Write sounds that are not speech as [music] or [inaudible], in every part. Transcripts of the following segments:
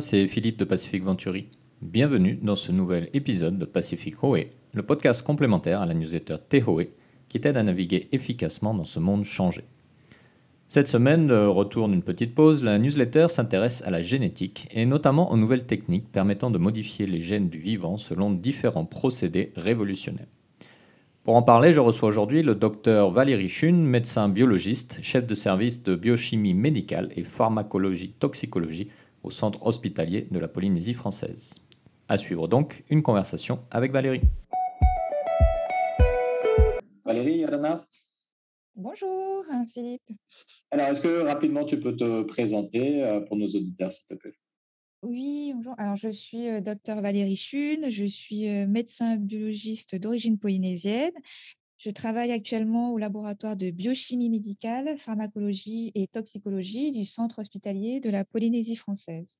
C'est Philippe de Pacific Venturi. Bienvenue dans ce nouvel épisode de Pacific Hoé, le podcast complémentaire à la newsletter Tehoe qui t'aide à naviguer efficacement dans ce monde changé. Cette semaine, retourne une petite pause, la newsletter s'intéresse à la génétique et notamment aux nouvelles techniques permettant de modifier les gènes du vivant selon différents procédés révolutionnaires. Pour en parler, je reçois aujourd'hui le docteur Valérie Chune, médecin biologiste, chef de service de biochimie médicale et pharmacologie toxicologie au centre hospitalier de la Polynésie française. À suivre donc une conversation avec Valérie. Valérie, Alana Bonjour Philippe. Alors, est-ce que rapidement tu peux te présenter euh, pour nos auditeurs, s'il te plaît? Oui, bonjour. Alors, je suis euh, docteur Valérie Chune, je suis euh, médecin biologiste d'origine polynésienne. Je travaille actuellement au laboratoire de biochimie médicale, pharmacologie et toxicologie du centre hospitalier de la Polynésie française.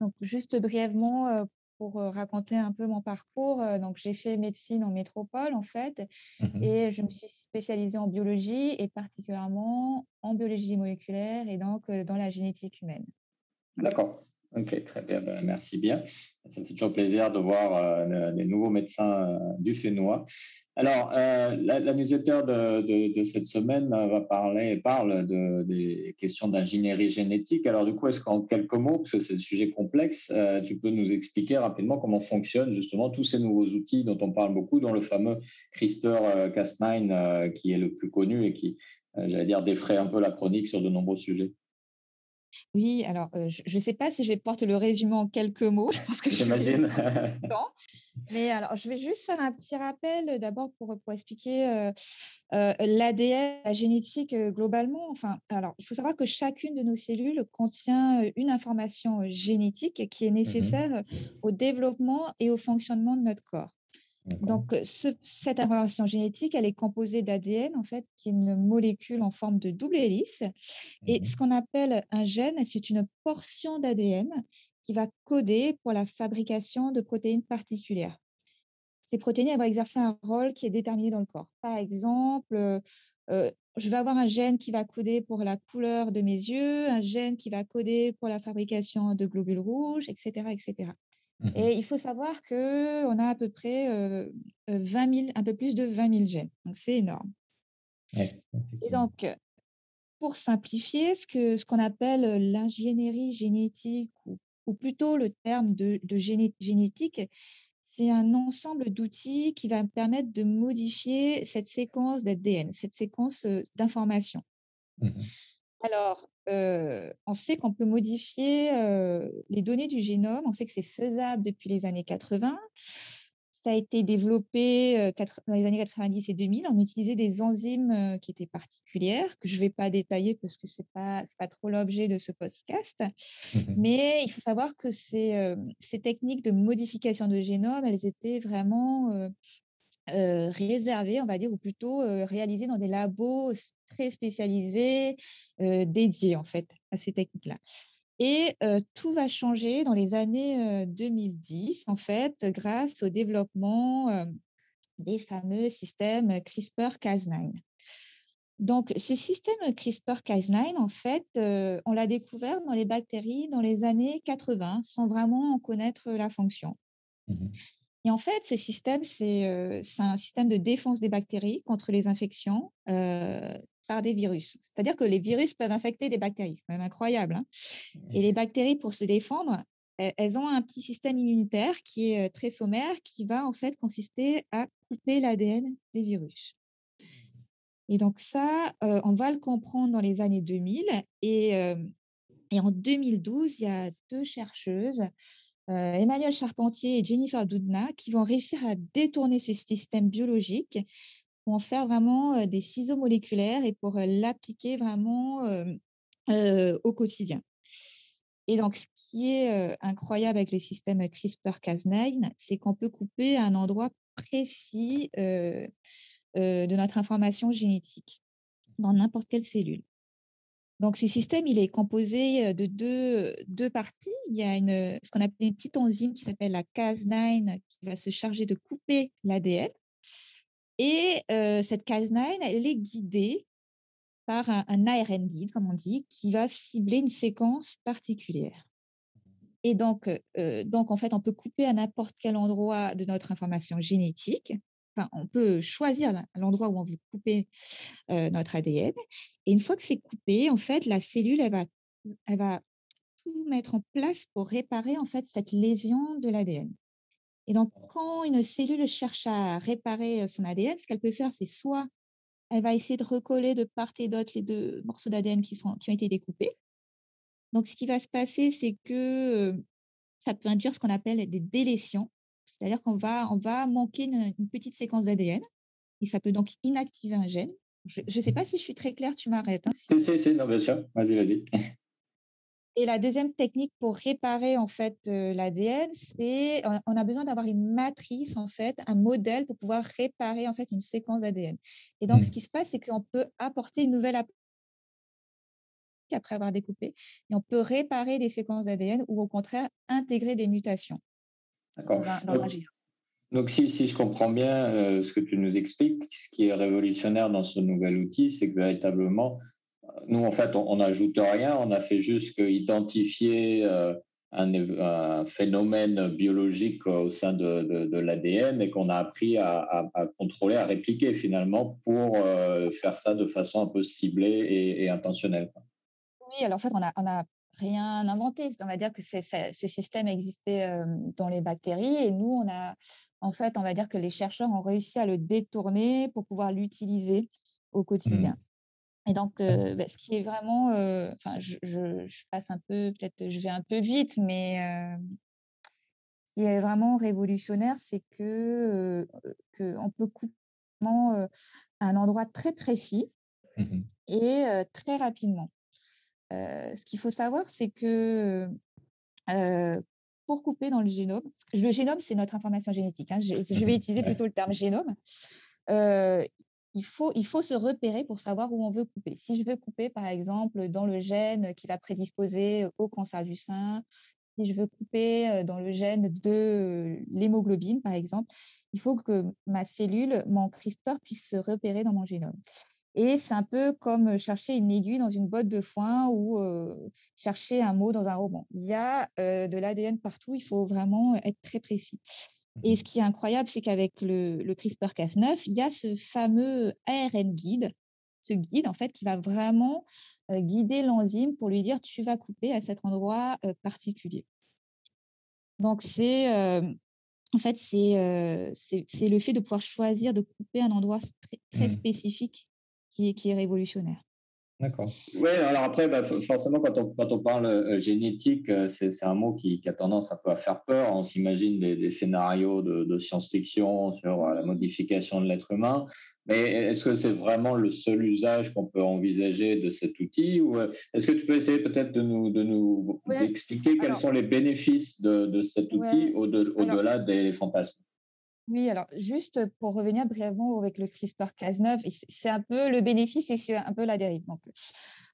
Donc, juste brièvement, euh, pour raconter un peu mon parcours, donc j'ai fait médecine en métropole en fait, mmh et je me suis spécialisée en biologie et particulièrement en biologie moléculaire et donc dans la génétique humaine. D'accord. Ok, très bien, ben, merci bien. Ça fait toujours plaisir de voir euh, les nouveaux médecins euh, du Fénois. Alors, euh, la, la, newsletter de, de, cette semaine va parler, parle de, des questions d'ingénierie génétique. Alors, du coup, est-ce qu'en quelques mots, parce que c'est un sujet complexe, tu peux nous expliquer rapidement comment fonctionnent justement tous ces nouveaux outils dont on parle beaucoup, dont le fameux CRISPR-Cas9 qui est le plus connu et qui, j'allais dire, défraie un peu la chronique sur de nombreux sujets? Oui, alors je ne sais pas si je vais pouvoir te le résumer en quelques mots. [laughs] Je pense que j'imagine. Mais alors, je vais juste faire un petit rappel d'abord pour, pour expliquer l'ADN, la génétique globalement. Enfin, alors, il faut savoir que chacune de nos cellules contient une information génétique qui est mmh nécessaire au développement et au fonctionnement de notre corps. Donc, cette information génétique, elle est composée d'ADN, en fait, qui est une molécule en forme de double hélice. Et ce mmh qu'on appelle un gène, c'est une portion d'ADN qui va coder pour la fabrication de protéines particulières. Ces protéines, elles vont exercer un rôle qui est déterminé dans le corps. Par exemple, je vais avoir un gène qui va coder pour la couleur de mes yeux, un gène qui va coder pour la fabrication de globules rouges, etc. etc. Mmh et il faut savoir qu'on a à peu près 20 un peu plus de 20 000 gènes. Donc, c'est énorme. et donc, pour simplifier, ce qu'on ce qu'on appelle l'ingénierie génétique, ou, ou, plutôt le terme de, de génétique, c'est un ensemble d'outils qui va me permettre de modifier cette séquence d'ADN, cette séquence d'informations. Mmh Alors, on sait qu'on peut modifier les données du génome. On sait que c'est faisable depuis les années 80. Ça a été développé dans les années 90 et 2000. On utilisait des enzymes qui étaient particulières, que je ne vais pas détailler parce que ce n'est pas, pas trop l'objet de ce podcast. Mmh Mais il faut savoir que ces, ces techniques de modification de génome, elles étaient vraiment euh, réservés, on va dire, ou plutôt euh, réalisés dans des labos très spécialisés, dédiés en fait à ces techniques-là. Et tout va changer dans les années 2010, en fait, grâce au développement des fameux systèmes CRISPR-Cas9. Donc, ce système CRISPR-Cas9, en fait, on l'a découvert dans les bactéries dans les années 80, sans vraiment en connaître la fonction. Mmh et en fait, ce système, c'est un système de défense des bactéries contre les infections par des virus. C'est-à-dire que les virus peuvent infecter des bactéries. C'est quand même incroyable. Hein. Et les bactéries, pour se défendre, elles ont un petit système immunitaire qui est très sommaire, qui va en fait consister à couper l'ADN des virus. Et donc ça, on va le comprendre dans les années 2000. Et, et en 2012, il y a deux chercheuses euh, Emmanuel Charpentier et Jennifer Doudna qui vont réussir à détourner ce système biologique pour en faire vraiment des ciseaux moléculaires et pour l'appliquer vraiment au quotidien. Et donc, ce qui est incroyable avec le système CRISPR-Cas9, c'est qu'on peut couper à un endroit précis de notre information génétique dans n'importe quelle cellule. Donc, ce système, il est composé de deux, deux parties. Il y a une, ce qu'on appelle une petite enzyme qui s'appelle la Cas9 qui va se charger de couper l'ADN. Et cette Cas9, elle est guidée par un, ARN guide, comme on dit, qui va cibler une séquence particulière. Et donc, donc, en fait, on peut couper à n'importe quel endroit de notre information génétique. Enfin, on peut choisir l'endroit où on veut couper notre ADN. Et une fois que c'est coupé, en fait, la cellule, elle va, elle va tout mettre en place pour réparer en fait cette lésion de l'ADN. Et donc, quand une cellule cherche à réparer son ADN, ce qu'elle peut faire, c'est soit elle va essayer de recoller de part et d'autre les deux morceaux d'ADN qui, ont été découpés. Donc, ce qui va se passer, c'est que ça peut induire ce qu'on appelle des délétions. C'est-à-dire qu'on va, on va manquer une, petite séquence d'ADN et ça peut donc inactiver un gène. Je ne sais pas si je suis très claire, tu m'arrêtes. Hein, si, si, si, non, bien sûr. Vas-y, vas-y. [laughs] Et la deuxième technique pour réparer en fait l'ADN, c'est on a besoin d'avoir une matrice en fait, un modèle pour pouvoir réparer en fait une séquence ADN. Et donc ce mmh. qui se passe, c'est qu'on peut apporter une nouvelle après avoir découpé, et on peut réparer des séquences ADN ou au contraire intégrer des mutations. D'accord. Donc, si, si, je comprends bien ce que tu nous expliques, ce qui est révolutionnaire dans ce nouvel outil, c'est que véritablement, nous, en fait, on n'ajoute rien, on a fait juste identifier euh, un, phénomène biologique au sein de, l'ADN et qu'on a appris à, contrôler, à répliquer finalement pour euh, faire ça de façon un peu ciblée et, intentionnelle. Oui, alors en fait, on n'a rien inventé. On va dire que ces, systèmes existaient euh, dans les bactéries et nous, on a, en fait, on va dire que les chercheurs ont réussi à le détourner pour pouvoir l'utiliser au quotidien. Mmh. Et donc, bah, ce qui est vraiment, enfin, je, passe un peu, peut-être, je vais un peu vite, mais ce qui est vraiment révolutionnaire, c'est que qu'on peut couper un endroit très précis mmh et très rapidement. ce qu'il faut savoir, c'est que pour couper dans le génome, le génome, c'est notre information génétique. Hein, je, je, vais [laughs] utiliser plutôt le terme génome il faut, il faut se repérer pour savoir où on veut couper. Si je veux couper, par exemple, dans le gène qui va prédisposer au cancer du sein, si je veux couper dans le gène de l'hémoglobine, par exemple, il faut que ma cellule, mon CRISPR, puisse se repérer dans mon génome. Et c'est un peu comme chercher une aiguille dans une botte de foin ou chercher un mot dans un roman. Il y a de l'ADN partout, il faut vraiment être très précis. Et ce qui est incroyable, c'est qu'avec le, CRISPR-Cas9, il y a ce fameux ARN guide, ce guide en fait qui va vraiment guider l'enzyme pour lui dire tu vas couper à cet endroit particulier. Donc c'est en fait c'est c'est le fait de pouvoir choisir de couper un endroit très, mmh. spécifique qui est révolutionnaire. D'accord. Oui, alors après, bah, forcément, quand on, quand on parle euh, génétique, euh, c'est un mot qui, qui, a tendance un peu à faire peur. On s'imagine des, des, scénarios de, de science-fiction sur euh, la modification de l'être humain. Mais est-ce que c'est vraiment le seul usage qu'on peut envisager de cet outil Ou est-ce que tu peux essayer peut-être de nous, de nous expliquer quels sont les bénéfices de, de cet outil au-delà des fantasmes? Oui, alors juste pour revenir brièvement avec le CRISPR-Cas9, c'est un peu le bénéfice et c'est un peu la dérive. Donc,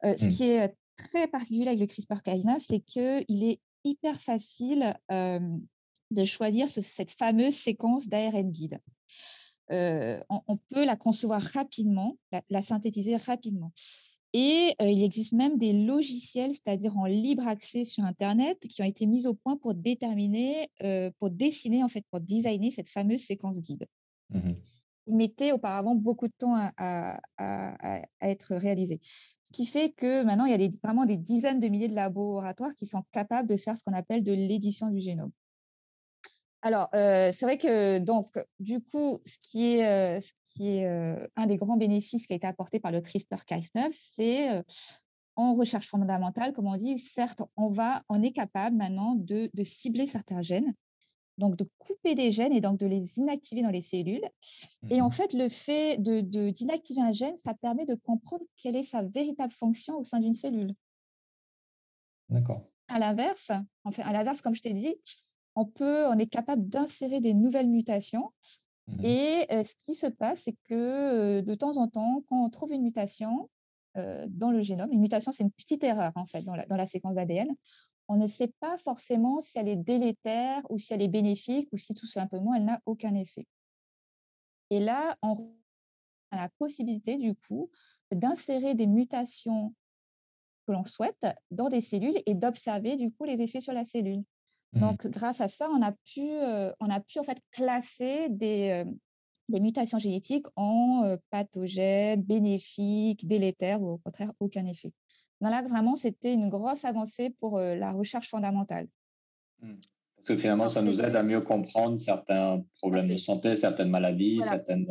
ce mmh. qui est très particulier avec le CRISPR-Cas9, c'est qu'il est hyper facile de choisir cette fameuse séquence d'ARN guide. On, peut la concevoir rapidement, la synthétiser rapidement. Et il existe même des logiciels, c'est-à-dire en libre accès sur Internet, qui ont été mis au point pour déterminer, pour dessiner, en fait, pour designer cette fameuse séquence guide. Mmh Il mettait auparavant beaucoup de temps à, être réalisé. Ce qui fait que maintenant, il y a vraiment des dizaines de milliers de laboratoires qui sont capables de faire ce qu'on appelle de l'édition du génome. Alors, c'est vrai que donc, du coup, ce qui est, qui est un des grands bénéfices qui a été apporté par le CRISPR-Cas9, c'est en recherche fondamentale, comme on dit, certes, on, va, on est capable maintenant de, cibler certains gènes, donc de couper des gènes et donc de les inactiver dans les cellules. Et en mmh fait, le fait de, d'inactiver un gène, ça permet de comprendre quelle est sa véritable fonction au sein d'une cellule. D'accord. À l'inverse, en fait, à l'inverse, comme je t'ai dit, on peut, on est capable d'insérer des nouvelles mutations Mmh et ce qui se passe, c'est que de temps en temps, quand on trouve une mutation dans le génome, une mutation, c'est une petite erreur en fait dans la, séquence d'ADN, on ne sait pas forcément si elle est délétère ou si elle est bénéfique ou si tout simplement elle n'a aucun effet. Et là, on a la possibilité du coup d'insérer des mutations que l'on souhaite dans des cellules et d'observer du coup les effets sur la cellule. Mmh. Donc, grâce à ça, on a pu, on a pu en fait classer des, des mutations génétiques en pathogènes, bénéfiques, délétères ou au contraire aucun effet. là, vraiment, c'était une grosse avancée pour la recherche fondamentale. Mmh. Parce que finalement, ça nous aide à mieux comprendre certains problèmes de santé, certaines maladies, certaines.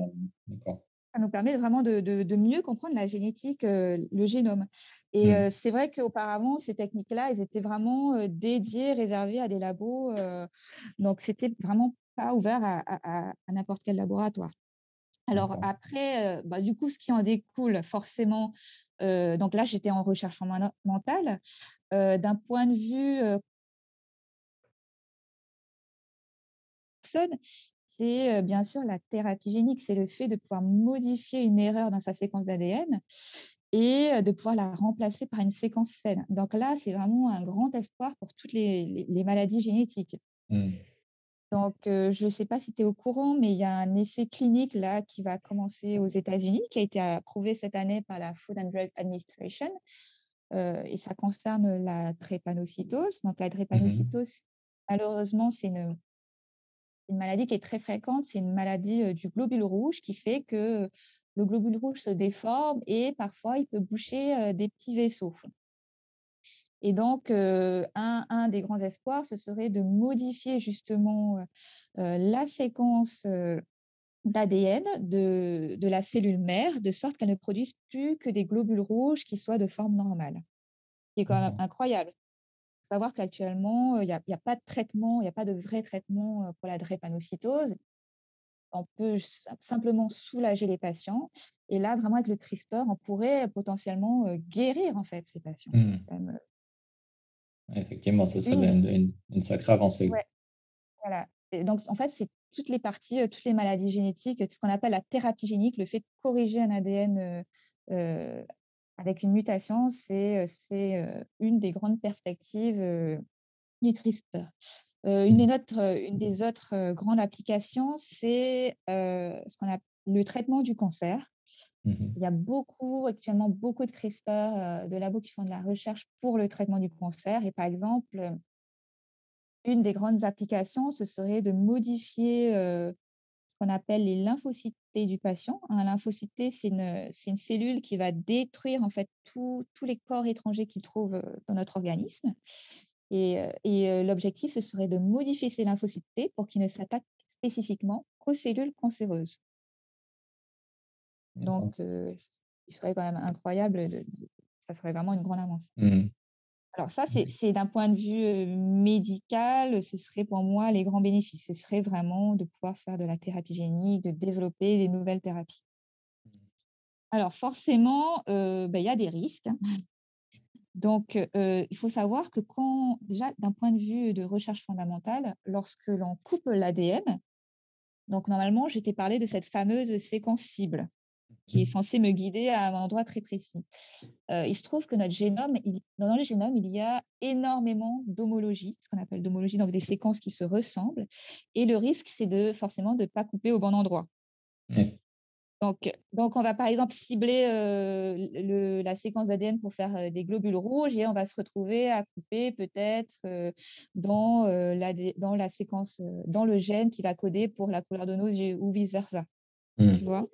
Ça nous permet vraiment de, de, mieux comprendre la génétique, le génome. Et mmh. c'est vrai qu'auparavant, ces techniques-là, elles étaient vraiment dédiées, réservées à des labos. donc, c'était vraiment pas ouvert à, n'importe quel laboratoire. Alors après, bah, du coup, ce qui en découle forcément, donc là, j'étais en recherche mentale, d'un point de vue personne, c'est bien sûr la thérapie génique, c'est le fait de pouvoir modifier une erreur dans sa séquence d'ADN et de pouvoir la remplacer par une séquence saine. Donc là, c'est vraiment un grand espoir pour toutes les, maladies génétiques. Mmh. Donc, je ne sais pas si tu es au courant, mais il y a un essai clinique là qui va commencer aux États-Unis, qui a été approuvé cette année par la Food and Drug Administration. et ça concerne la drépanocytose. Donc, la mmh drépanocytose, malheureusement, c'est une, une, maladie qui est très fréquente. C'est une maladie du globule rouge qui fait que le globule rouge se déforme et parfois il peut boucher des petits vaisseaux. Et donc, un, des grands espoirs, ce serait de modifier justement la séquence d'ADN de, la cellule mère, de sorte qu'elle ne produise plus que des globules rouges qui soient de forme normale. Ce qui est quand même incroyable. Faut savoir qu'actuellement, il n'y a, a, pas de traitement, il n'y a pas de vrai traitement pour la drépanocytose. On peut simplement soulager les patients. Et là, vraiment, avec le CRISPR, on pourrait potentiellement guérir en fait ces patients. Mmh. Effectivement, ça serait une, une, sacrée avancée. Voilà. donc, en fait, c'est toutes les parties, toutes les maladies génétiques, ce qu'on appelle la thérapie génique, le fait de corriger un ADN avec une mutation, c'est une des grandes perspectives du CRISPR. une, des mmh. autres, une des autres grandes applications, c'est ce qu'on appelle le traitement du cancer. Mmh il y a beaucoup, actuellement, beaucoup de CRISPR, de labos qui font de la recherche pour le traitement du cancer. Et par exemple, une des grandes applications, ce serait de modifier ce qu'on appelle les lymphocytes du patient. Un lymphocyte, c'est une, une, cellule qui va détruire en fait tous les corps étrangers qu'il trouve dans notre organisme. Et, et l'objectif, ce serait de modifier ces lymphocytes pour qu'ils ne s'attaquent spécifiquement qu'aux cellules cancéreuses. Donc, il serait quand même incroyable. De, ça serait vraiment une grande avance. Mmh. Alors ça, c'est d'un point de vue médical, ce serait pour moi les grands bénéfices. Ce serait vraiment de pouvoir faire de la thérapie génique, de développer des nouvelles thérapies. Mmh. Alors forcément, bah, il y a des risques. Hein. [laughs] Donc, il faut savoir que quand, déjà, d'un point de vue de recherche fondamentale, lorsque l'on coupe l'ADN, donc normalement, j'étais parlé de cette fameuse séquence cible qui est mmh. censé me guider à un endroit très précis. il se trouve que notre génome, dans le génome, il y a énormément d'homologie, ce qu'on appelle d'homologie, donc des séquences qui se ressemblent. Et le risque, c'est de forcément de ne pas couper au bon endroit. Donc, donc, on va par exemple cibler le, la séquence d'ADN pour faire des globules rouges et on va se retrouver à couper peut-être dans, la, dans la séquence, dans le gène qui va coder pour la couleur de nos yeux ou vice-versa. Mmh. Tu vois?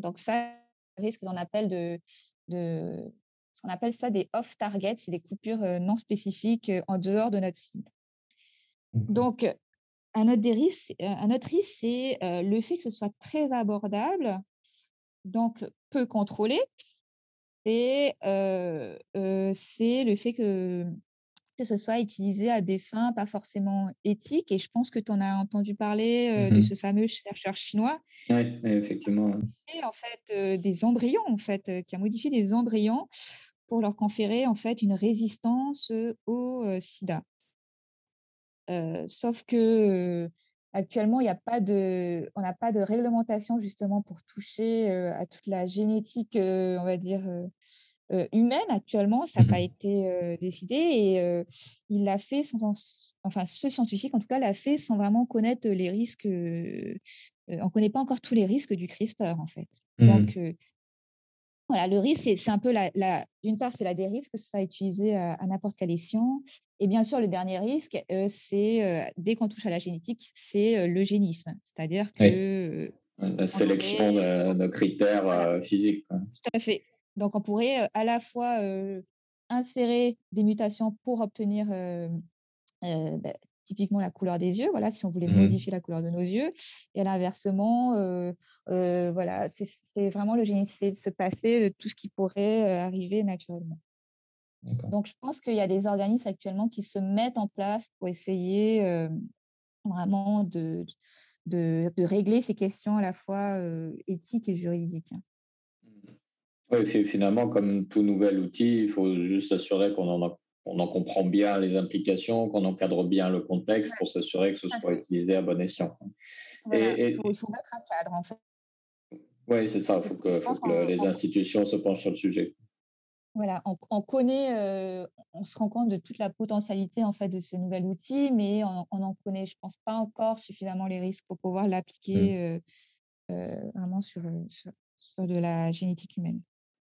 Donc, ça risque qu'on appelle de, de ce qu'on appelle ça des off-target, c'est des coupures non spécifiques en dehors de notre cible. Mmh Donc, un autre, risque, un autre risque, c'est le fait que ce soit très abordable, donc peu contrôlé, et c'est le fait que que ce soit utilisé à des fins pas forcément éthiques. Et je pense que tu en as entendu parler euh, de mmh ce fameux chercheur chinois. Oui, effectivement. Et en fait, euh, des embryons, en fait, euh, qui a modifié des embryons pour leur conférer en fait une résistance au sida. sauf que actuellement, il a pas de, on n'a pas de réglementation justement pour toucher à toute la génétique, on va dire, humaine actuellement, ça n'a pas mmh été décidé et il l'a fait sans, enfin ce scientifique en tout cas l'a fait sans vraiment connaître les risques. on ne connaît pas encore tous les risques du CRISPR en fait. Donc mmh. voilà, le risque, c'est un peu la, d'une part, c'est la dérive, que ça a utilisé à, n'importe quelle émission. Et bien sûr, le dernier risque, euh, c'est euh, dès qu'on touche à la génétique, c'est euh, l'eugénisme. C'est-à-dire que. la sélection de, critères physiques. Tout à fait. Donc, on pourrait à la fois insérer des mutations pour obtenir bah, typiquement la couleur des yeux, voilà, si on voulait mmh modifier la couleur de nos yeux. Et à l'inversement, euh, euh, voilà, c'est vraiment le génie, c'est de se passer de tout ce qui pourrait euh, arriver naturellement. Donc, je pense qu'il y a des organismes actuellement qui se mettent en place pour essayer vraiment de, de, de, régler ces questions à la fois éthiques et juridiques. Oui, finalement, comme tout nouvel outil, il faut juste s'assurer qu'on en en comprend bien les implications, qu'on encadre bien le contexte pour s'assurer que ce soit utilisé à bon escient. il, faut, mettre un cadre, en fait. Oui, c'est ça. Il faut que, les institutions se penchent sur le sujet. Voilà, on, connaît, euh, on se rend compte de toute la potentialité en fait de ce nouvel outil, mais on n'en connaît, je pense, pas encore suffisamment les risques pour pouvoir l'appliquer mmh. euh, euh, vraiment sur, sur, de la génétique humaine.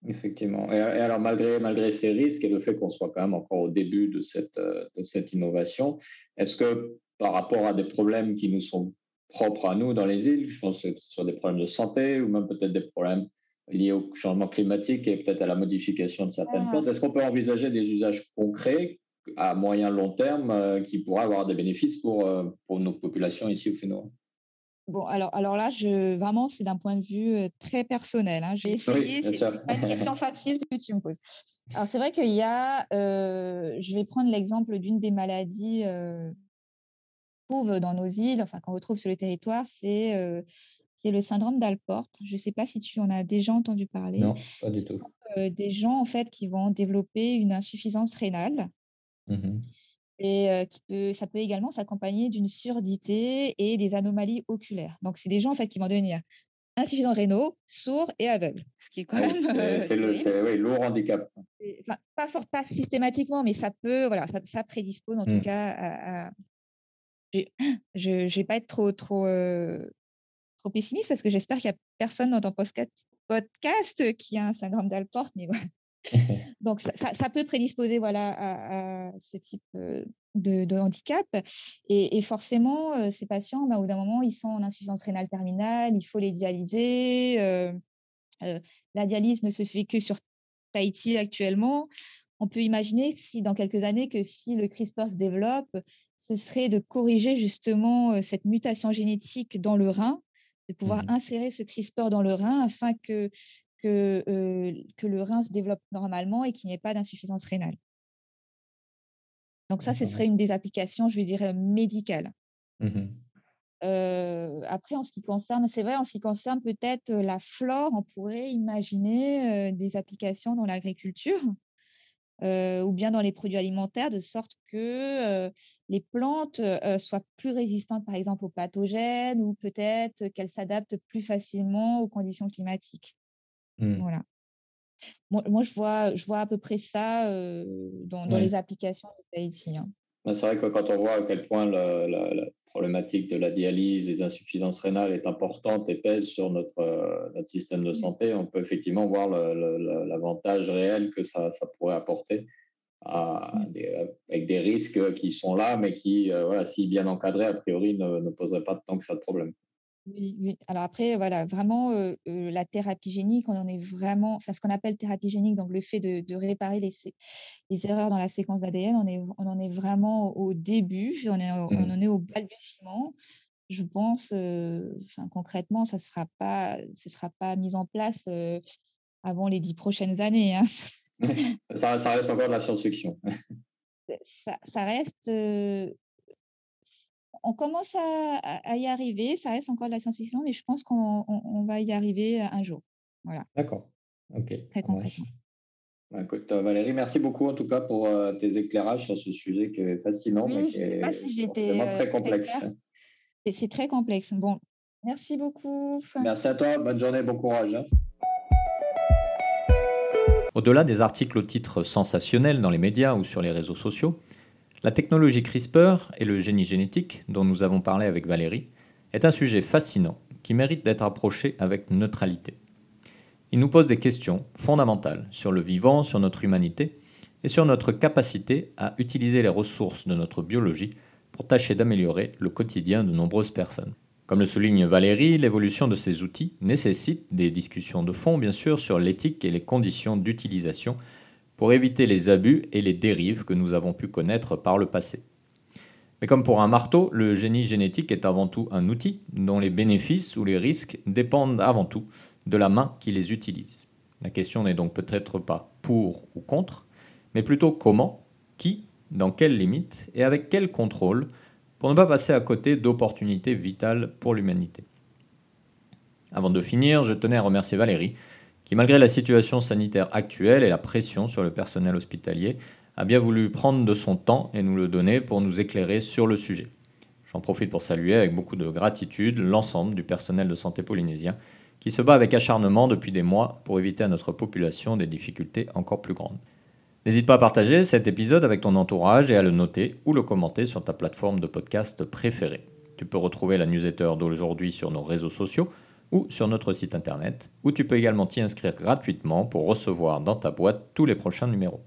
Effectivement. Et, alors, malgré, malgré ces risques et le fait qu'on soit quand même encore au début de cette, euh, de cette innovation, est-ce que par rapport à des problèmes qui nous sont propres à nous dans les îles, je pense que ce soit des problèmes de santé ou même peut-être des problèmes liés au changement climatique et peut-être à la modification de certaines plantes, est-ce qu'on peut envisager des usages concrets à moyen long terme euh, qui pourraient avoir des bénéfices pour, euh, pour nos populations ici au Fénois Bon, alors, alors là, je, vraiment, c'est d'un point de vue très personnel. Hein. Je vais essayer, c'est pas une question [laughs] facile que tu me poses. Alors, c'est vrai qu'il y a, je vais prendre l'exemple d'une des maladies qu'on trouve dans nos îles, enfin qu'on retrouve sur le territoire, c'est c'est le syndrome d'Alport. Je ne sais pas si tu en as déjà entendu parler. Non, pas du tout. des gens, en fait, qui vont développer une insuffisance rénale. Mmh et qui peut, ça peut également s'accompagner d'une surdité et des anomalies oculaires. Donc, c'est des gens en fait qui vont devenir insuffisants rénaux, sourds et aveugles, ce qui est quand même. C'est le lourd handicap. pas, fort, pas systématiquement, mais ça peut, voilà, ça, prédispose en tout mmh. cas à. [clears throat] Je ne vais pas être trop, trop, trop pessimiste parce que j'espère qu'il n'y a personne dans ton podcast, podcast qui a un syndrome d'Alport, mais voilà. [laughs] Donc, ça, peut prédisposer voilà, à, ce type de, handicap. Et, forcément, ces patients, bah, au bout d'un moment, ils sont en insuffisance rénale terminale, il faut les dialyser. la dialyse ne se fait que sur Tahiti actuellement. On peut imaginer, si dans quelques années, que si le CRISPR se développe, ce serait de corriger justement cette mutation génétique dans le rein, de pouvoir mmh insérer ce CRISPR dans le rein afin que que, que le rein se développe normalement et qu'il n'y ait pas d'insuffisance rénale. Donc ça, ce serait une des applications, je dire, médicales. Mmh après, en ce qui concerne, c'est vrai, en ce qui concerne peut-être la flore, on pourrait imaginer des applications dans l'agriculture ou bien dans les produits alimentaires, de sorte que les plantes soient plus résistantes, par exemple, aux pathogènes ou peut-être qu'elles s'adaptent plus facilement aux conditions climatiques. Mmh. Voilà. Moi, je, vois, je vois à peu près ça dans, les applications de Tahiti. Hein. Bah, c'est vrai que quand on voit à quel point la, problématique de la dialyse, des insuffisances rénales est importante et pèse sur notre, notre système de santé, on peut effectivement voir l'avantage réel que ça, ça pourrait apporter à avec des risques qui sont là, mais qui, voilà, si bien encadrés, a priori, ne, ne poseraient pas tant que ça de problème. Oui. Alors après, voilà, vraiment, la thérapie génique, on en est vraiment, enfin, ce qu'on appelle thérapie génique, donc le fait de, réparer les, les erreurs dans la séquence d'ADN, on, est, on en est vraiment au début, on, est, on mmh. en est au balbutiement. Je pense, enfin, concrètement, ça ne sera pas, sera pas mis en place avant les dix prochaines années. Hein. [laughs] ça, ça, reste encore de la science-fiction. ça, ça, reste on commence à, y arriver. Ça reste encore de la science-fiction, mais je pense qu'on va y arriver un jour. Voilà. D'accord. Ok. Très concrètement. Bah, écoute, euh, Valérie, merci beaucoup en tout cas pour euh, tes éclairages sur ce sujet qui est fascinant, oui, je ne sais pas si j'étais euh, très complexe. C'est très complexe. Bon, merci beaucoup. Merci à toi. Bonne journée, bon courage. Hein. Au-delà des articles au titre sensationnel dans les médias ou sur les réseaux sociaux, la technologie CRISPR et le génie génétique, dont nous avons parlé avec Valérie, est un sujet fascinant qui mérite d'être approché avec neutralité. Il nous pose des questions fondamentales sur le vivant, sur notre humanité et sur notre capacité à utiliser les ressources de notre biologie pour tâcher d'améliorer le quotidien de nombreuses personnes. Comme le souligne Valérie, l'évolution de ces outils nécessite des discussions de fond, bien sûr, sur l'éthique et les conditions d'utilisation pour éviter les abus et les dérives que nous avons pu connaître par le passé. Mais comme pour un marteau, le génie génétique est avant tout un outil dont les bénéfices ou les risques dépendent avant tout de la main qui les utilise. La question n'est donc peut-être pas pour ou contre, mais plutôt comment, qui, dans quelles limites et avec quel contrôle pour ne pas passer à côté d'opportunités vitales pour l'humanité. Avant de finir, je tenais à remercier Valérie, qui malgré la situation sanitaire actuelle et la pression sur le personnel hospitalier, a bien voulu prendre de son temps et nous le donner pour nous éclairer sur le sujet. J'en profite pour saluer avec beaucoup de gratitude l'ensemble du personnel de santé polynésien qui se bat avec acharnement depuis des mois pour éviter à notre population des difficultés encore plus grandes. N'hésite pas à partager cet épisode avec ton entourage et à le noter ou le commenter sur ta plateforme de podcast préférée. Tu peux retrouver la newsletter d'aujourd'hui sur nos réseaux sociaux ou sur notre site internet, où tu peux également t'y inscrire gratuitement pour recevoir dans ta boîte tous les prochains numéros.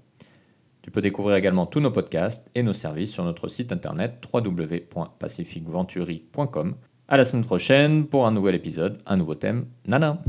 Tu peux découvrir également tous nos podcasts et nos services sur notre site internet www.pacificventuri.com. À la semaine prochaine pour un nouvel épisode, un nouveau thème. Nana